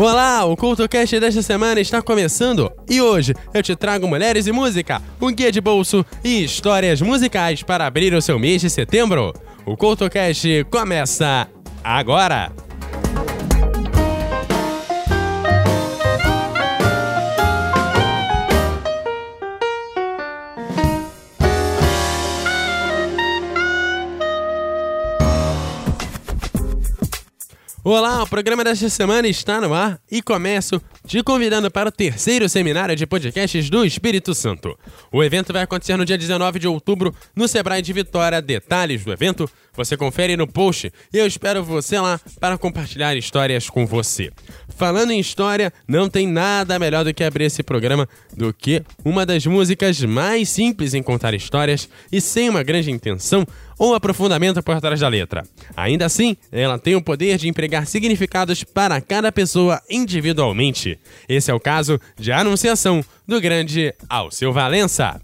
Olá, o CultoCast desta semana está começando e hoje eu te trago Mulheres e Música, um guia de bolso e histórias musicais para abrir o seu mês de setembro. O CultoCast começa agora! Olá, o programa desta semana está no ar e começo te convidando para o terceiro seminário de podcasts do Espírito Santo. O evento vai acontecer no dia 19 de outubro no Sebrae de Vitória. Detalhes do evento você confere no post e eu espero você lá para compartilhar histórias com você. Falando em história, não tem nada melhor do que abrir esse programa do que uma das músicas mais simples em contar histórias e sem uma grande intenção ou aprofundamento por trás da letra. Ainda assim, ela tem o poder de empregar significados para cada pessoa individualmente. Esse é o caso de Anunciação do grande Alceu Valença.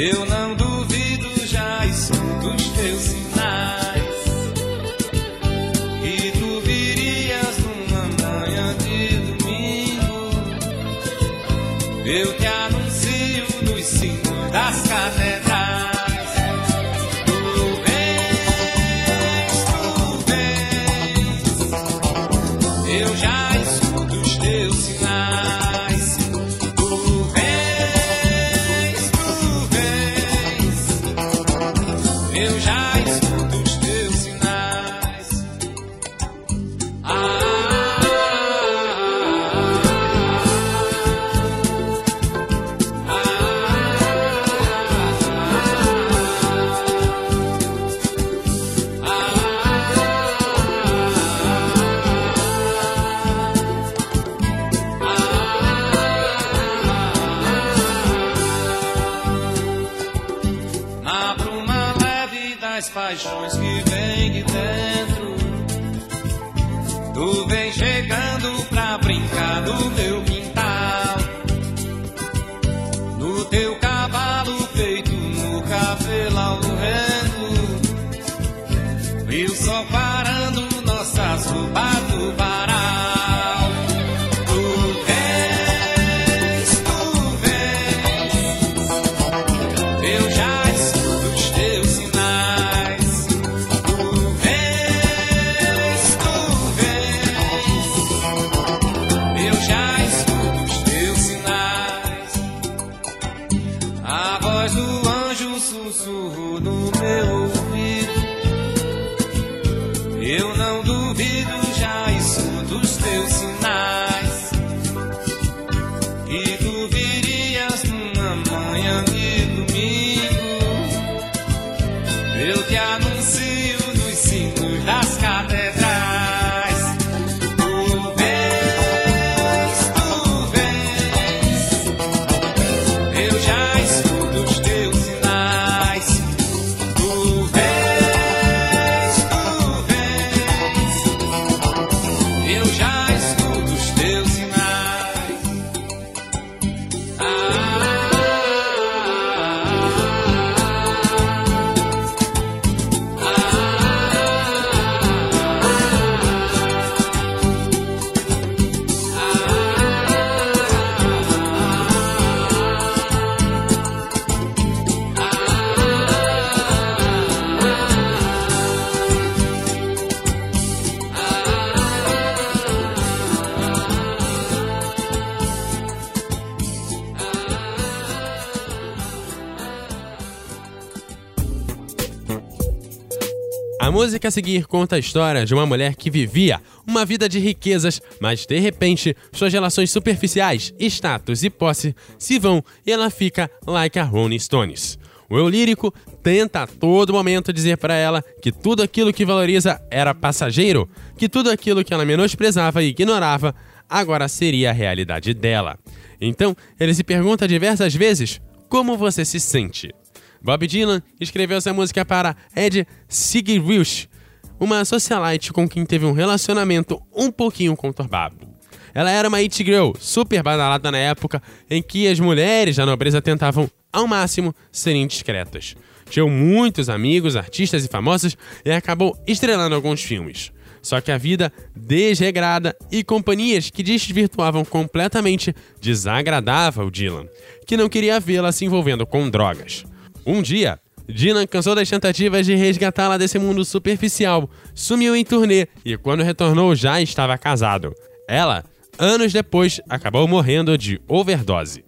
Eu não donde música a seguir conta a história de uma mulher que vivia uma vida de riquezas, mas de repente suas relações superficiais, status e posse se vão e ela fica like a Rolling Stones. O eu lírico tenta a todo momento dizer para ela que tudo aquilo que valoriza era passageiro, que tudo aquilo que ela menosprezava e ignorava agora seria a realidade dela. Então, ele se pergunta diversas vezes como você se sente. Bob Dylan escreveu essa música para Ed Sigriwish, uma socialite com quem teve um relacionamento um pouquinho conturbado. Ela era uma it girl super badalada na época em que as mulheres da nobreza tentavam ao máximo serem discretas. Tinham muitos amigos, artistas e famosos e acabou estrelando alguns filmes. Só que a vida desregrada e companhias que desvirtuavam completamente desagradava o Dylan, que não queria vê-la se envolvendo com drogas. Um dia, Dylan cansou das tentativas de resgatá-la desse mundo superficial, sumiu em turnê e quando retornou já estava casado. Ela, anos depois, acabou morrendo de overdose.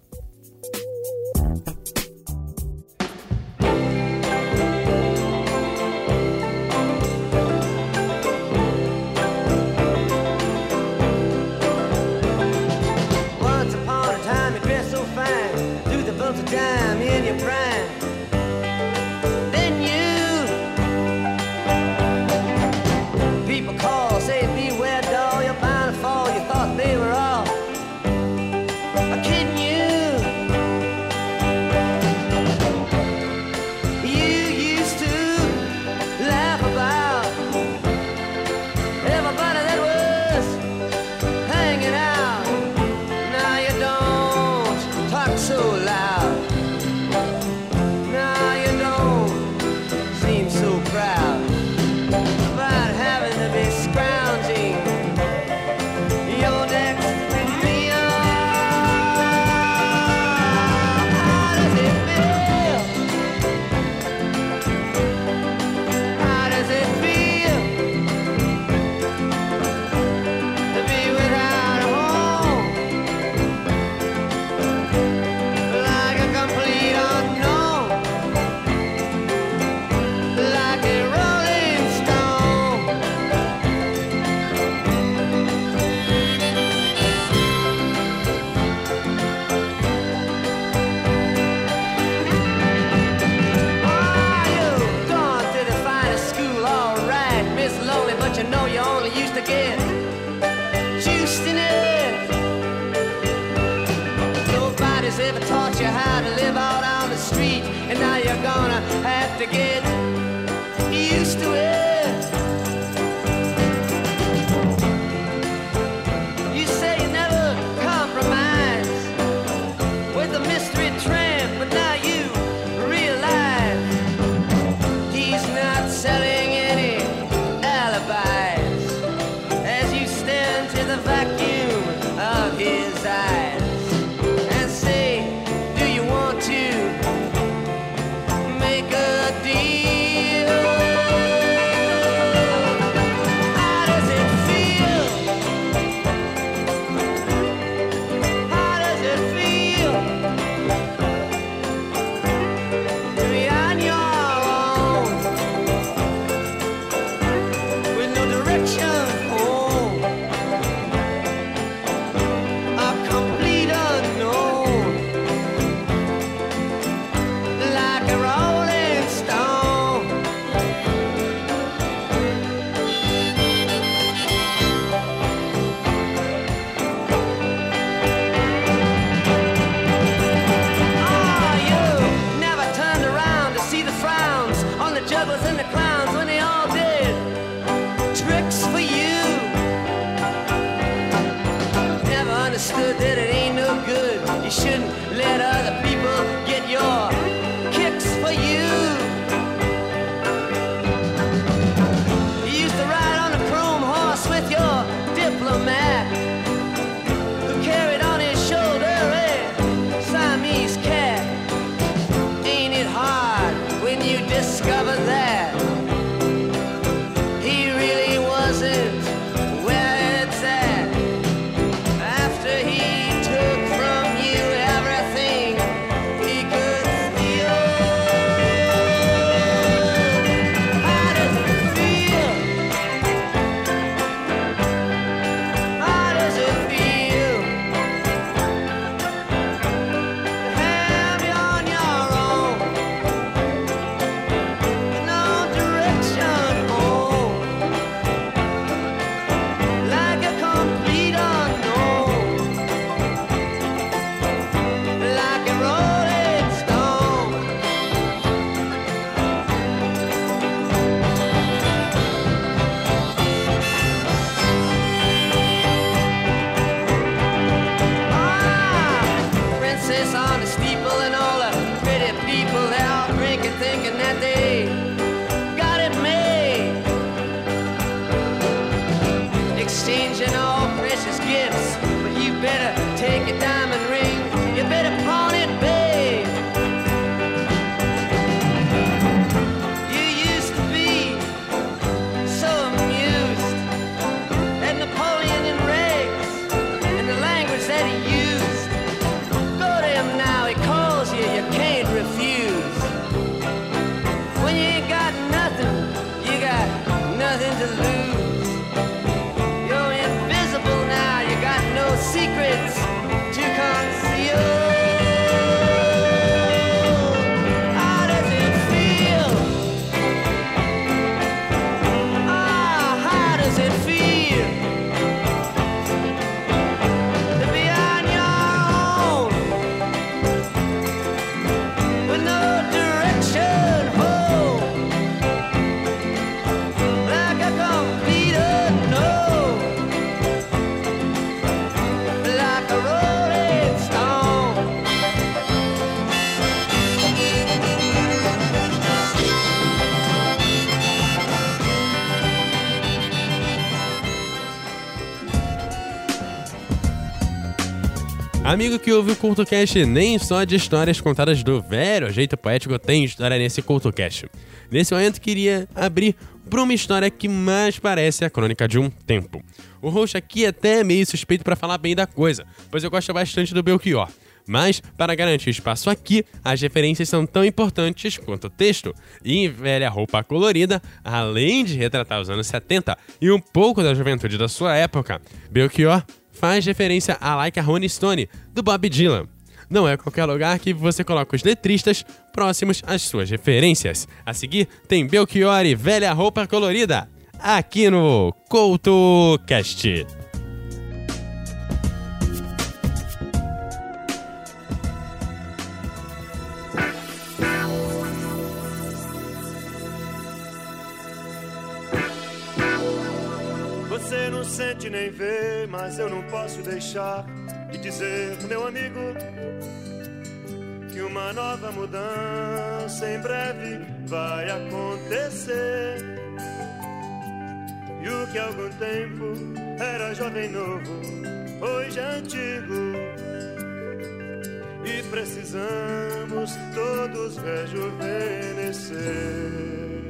To lose. Amigo que ouve o CultoCast, nem só de histórias contadas do velho jeito poético tem história nesse CultoCast. Nesse momento, queria abrir para uma história que mais parece a crônica de um tempo. O host aqui é até meio suspeito para falar bem da coisa, pois eu gosto bastante do Belchior. Mas, para garantir espaço aqui, as referências são tão importantes quanto o texto. E em Velha Roupa Colorida, além de retratar os anos 70 e um pouco da juventude da sua época, Belchior faz referência a Like a Rolling Stone, do Bob Dylan. Não é qualquer lugar que você coloca os letristas próximos às suas referências. A seguir, tem Belchior e Velha Roupa Colorida, aqui no CoutoCast. Sente nem vê, mas eu não posso deixar de dizer, meu amigo, que uma nova mudança em breve vai acontecer. E o que há algum tempo era jovem novo, hoje é antigo. E precisamos todos rejuvenescer.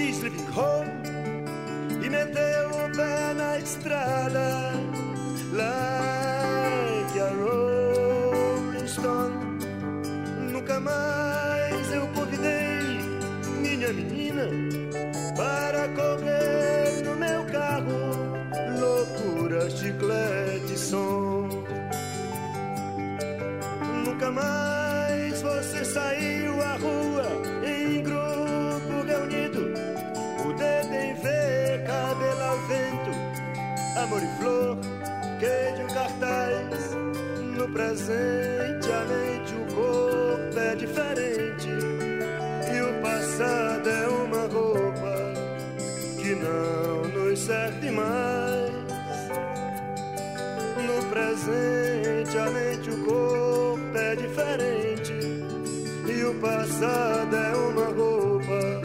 She's living home E meteu o pé na estrada. Like a rolling stone. Nunca mais eu convidei Minha menina Para correr no meu carro. Loucura, chiclete, som. Nunca mais você saiu à rua presente, a mente, o corpo é diferente. E o passado é uma roupa que não nos serve mais. No presente, a mente, o corpo é diferente. E o passado é uma roupa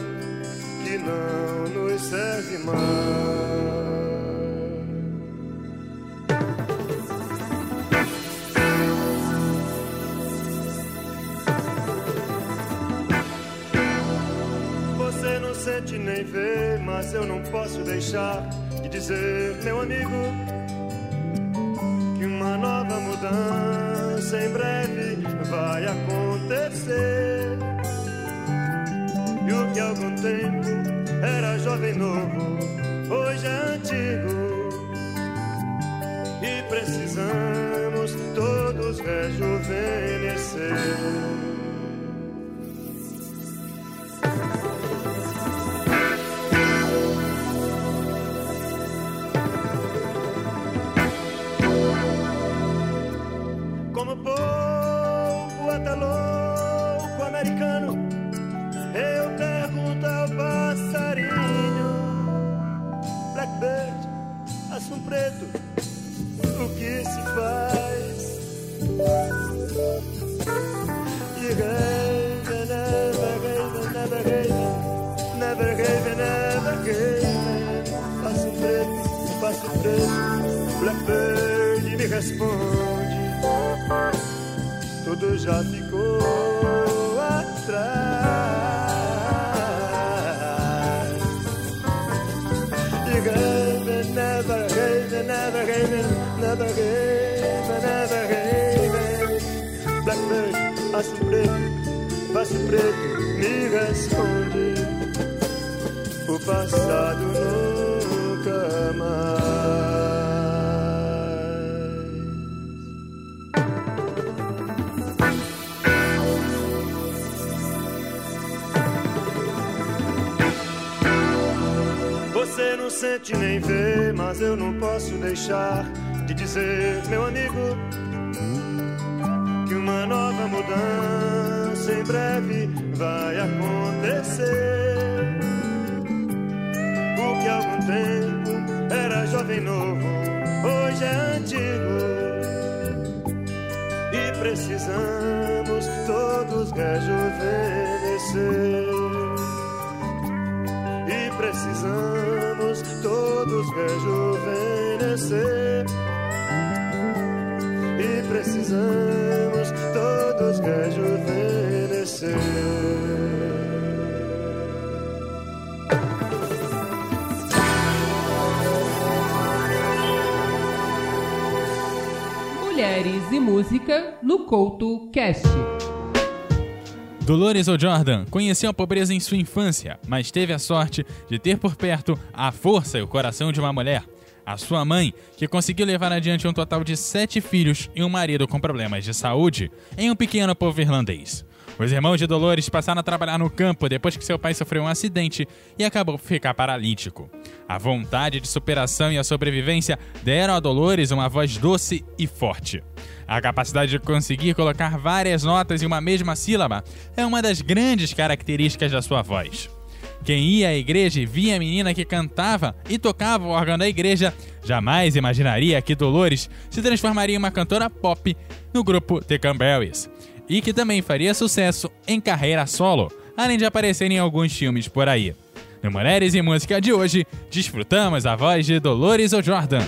que não nos serve mais. Nem vê, mas eu não posso deixar de dizer, meu amigo que uma nova mudança em breve vai acontecer. E o que há algum tempo era jovem novo, hoje é antigo. E precisamos todos rejuvenescer. Preto, o que se faz? You gave and never gave never gave never gave never gave Passo preto, passo preto, Blackbird me responde Tudo já ficou preto, me responde. O passado nunca mais. Você não sente nem vê, mas eu não posso deixar de dizer, meu amigo, que uma nova mudança breve vai acontecer. O que há algum tempo era jovem novo, hoje é antigo. E precisamos todos rejuvenescer. E precisamos todos rejuvenescer. E precisamos todos rejuvenescer. Mulheres e música no Couto Cast. Dolores O'Jordan conheceu a pobreza em sua infância, mas teve a sorte de ter por perto a força e o coração de uma mulher. A sua mãe, que conseguiu levar adiante um total de sete filhos e um marido com problemas de saúde em um pequeno povo irlandês. Os irmãos de Dolores passaram a trabalhar no campo depois que seu pai sofreu um acidente e acabou por ficar paralítico. A vontade de superação e a sobrevivência deram a Dolores uma voz doce e forte. A capacidade de conseguir colocar várias notas em uma mesma sílaba é uma das grandes características da sua voz. Quem ia à igreja e via a menina que cantava e tocava o órgão da igreja jamais imaginaria que Dolores se transformaria em uma cantora pop no grupo The Cranberries e que também faria sucesso em carreira solo, além de aparecer em alguns filmes por aí. No Mulheres e Música de hoje, desfrutamos a voz de Dolores O'Jordan.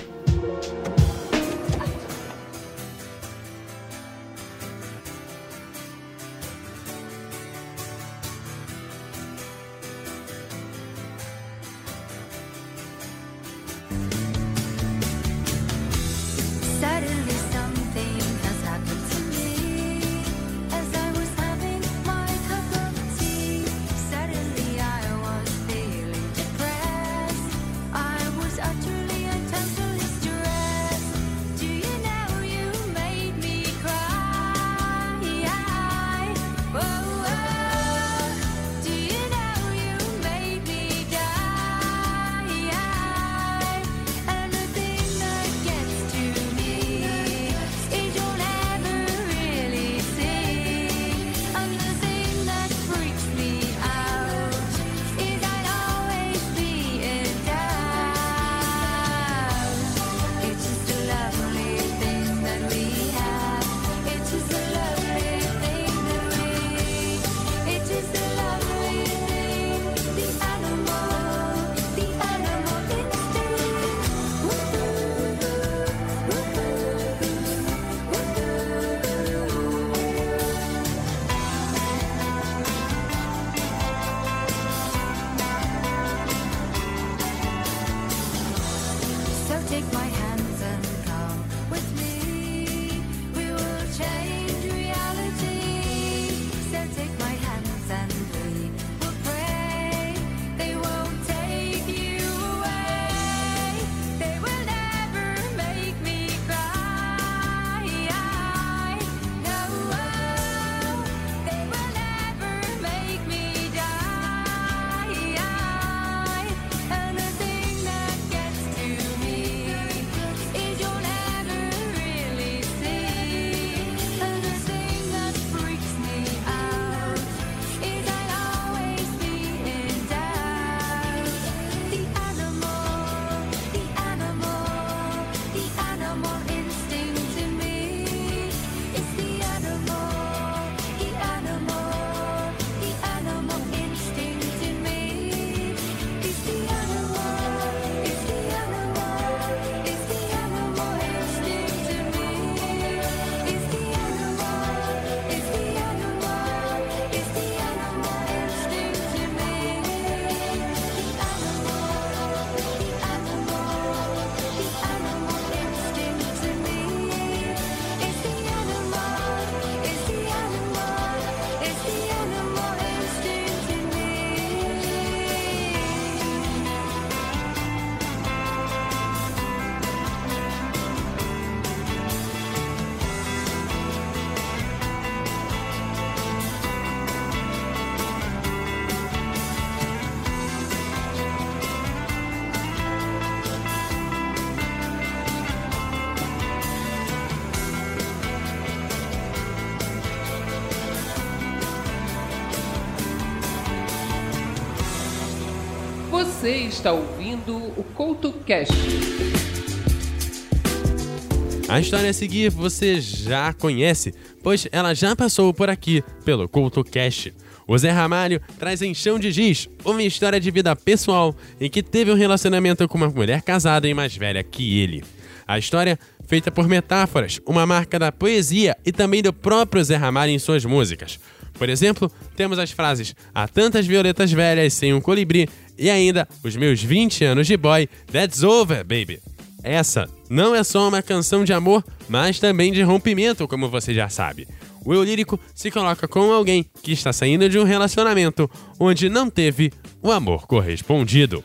Você está ouvindo o Couto Cast. A história a seguir você já conhece, pois ela já passou por aqui pelo Culto Cast. O Zé Ramalho traz em Chão de Giz uma história de vida pessoal em que teve um relacionamento com uma mulher casada e mais velha que ele. A história, feita por metáforas, uma marca da poesia e também do próprio Zé Ramalho em suas músicas. Por exemplo, temos as frases Há tantas violetas velhas sem um colibri e ainda Os meus 20 anos de boy, That's over, baby. Essa não é só uma canção de amor, mas também de rompimento, como você já sabe. O eu lírico se coloca com alguém que está saindo de um relacionamento onde não teve o amor correspondido.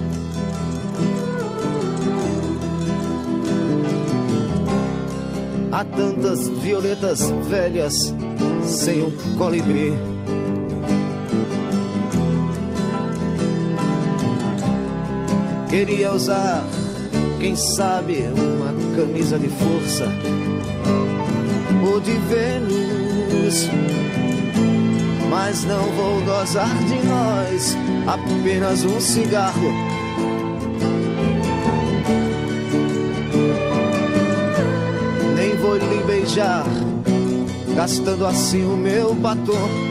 Tantas violetas velhas sem um colibri. Queria usar, quem sabe, uma camisa de força ou de Vênus. Mas não vou gozar de nós, apenas um cigarro. Beijar, gastando assim o meu batom.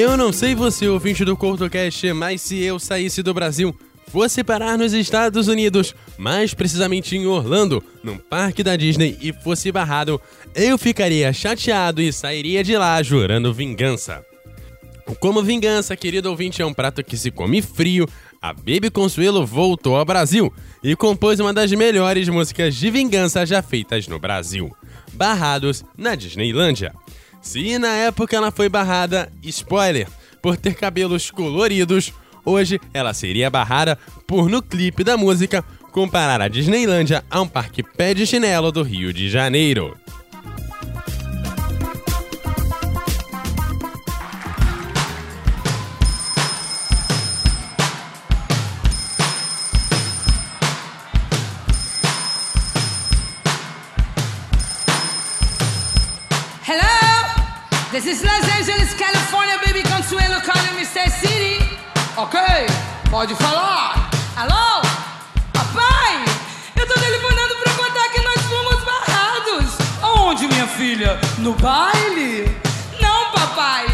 Eu não sei você, ouvinte do CortoCast, mas se eu saísse do Brasil, fosse parar nos Estados Unidos, mais precisamente em Orlando, num parque da Disney, e fosse barrado, eu ficaria chateado e sairia de lá jurando vingança. Como vingança, querido ouvinte, é um prato que se come frio. A Baby Consuelo voltou ao Brasil e compôs uma das melhores músicas de vingança já feitas no Brasil. Barrados na Disneylândia. Se na época ela foi barrada, spoiler, por ter cabelos coloridos, hoje ela seria barrada por, no clipe da música, comparar a Disneylândia a um parque pé de chinelo do Rio de Janeiro. Ok? Pode falar. Alô? Papai, eu tô telefonando pra contar que nós fomos barrados. Aonde, minha filha? No baile? Não, papai.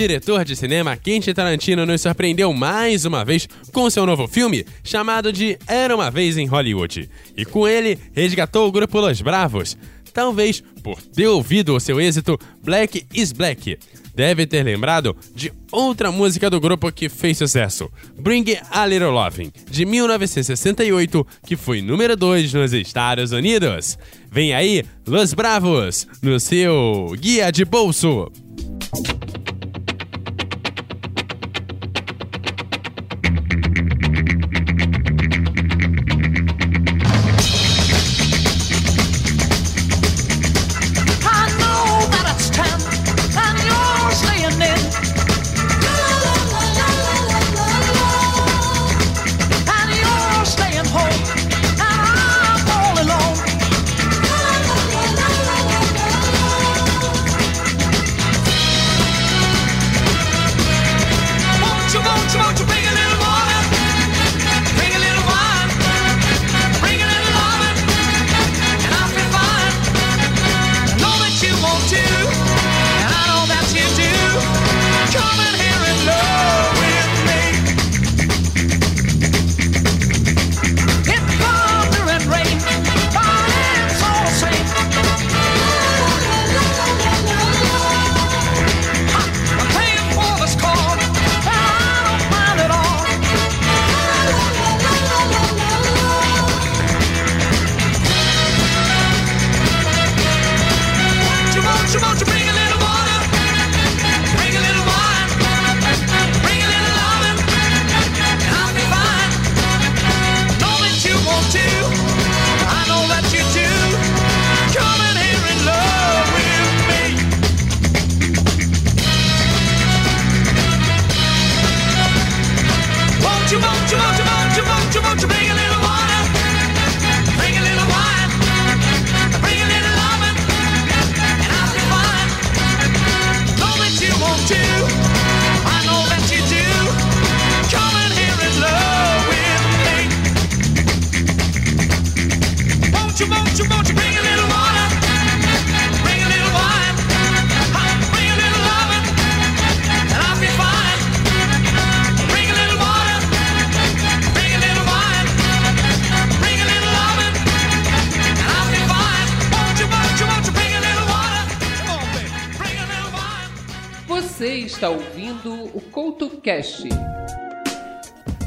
Diretor de cinema Quentin Tarantino nos surpreendeu mais uma vez com seu novo filme chamado de Era uma Vez em Hollywood. E com ele resgatou o grupo Los Bravos, talvez por ter ouvido o seu êxito Black is Black. Deve ter lembrado de outra música do grupo que fez sucesso, Bring a Little Loving, de 1968, que foi número 2 nos Estados Unidos. Vem aí, Los Bravos, no seu Guia de Bolso.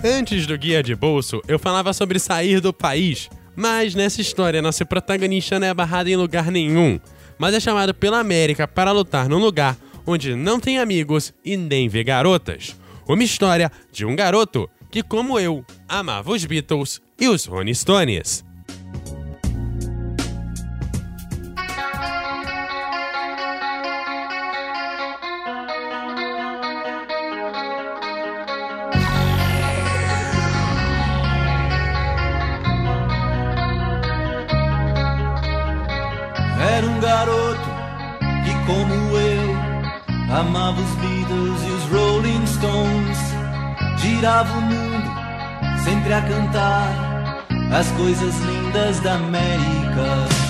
Antes do guia de bolso, eu falava sobre sair do país, mas nessa história nosso protagonista não é barrado em lugar nenhum, mas é chamado pela América para lutar num lugar onde não tem amigos e nem vê garotas. Uma história de um garoto que, como eu, amava os Beatles e os Rolling Stones. Amava os Beatles e os Rolling Stones. Girava o mundo sempre a cantar as coisas lindas da América.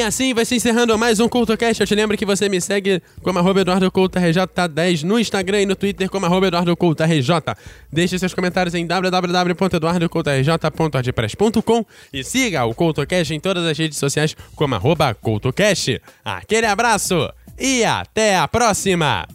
E assim vai se encerrando mais um CultoCast. Eu te lembro que você me segue como arroba EduardoCoutoRJ10 no Instagram e no Twitter como arroba EduardoCoutoRJ. Deixe seus comentários em www.eduardocoutorj.wordpress.com e siga o CultoCast em todas as redes sociais como arroba CultoCast. Aquele abraço e até a próxima!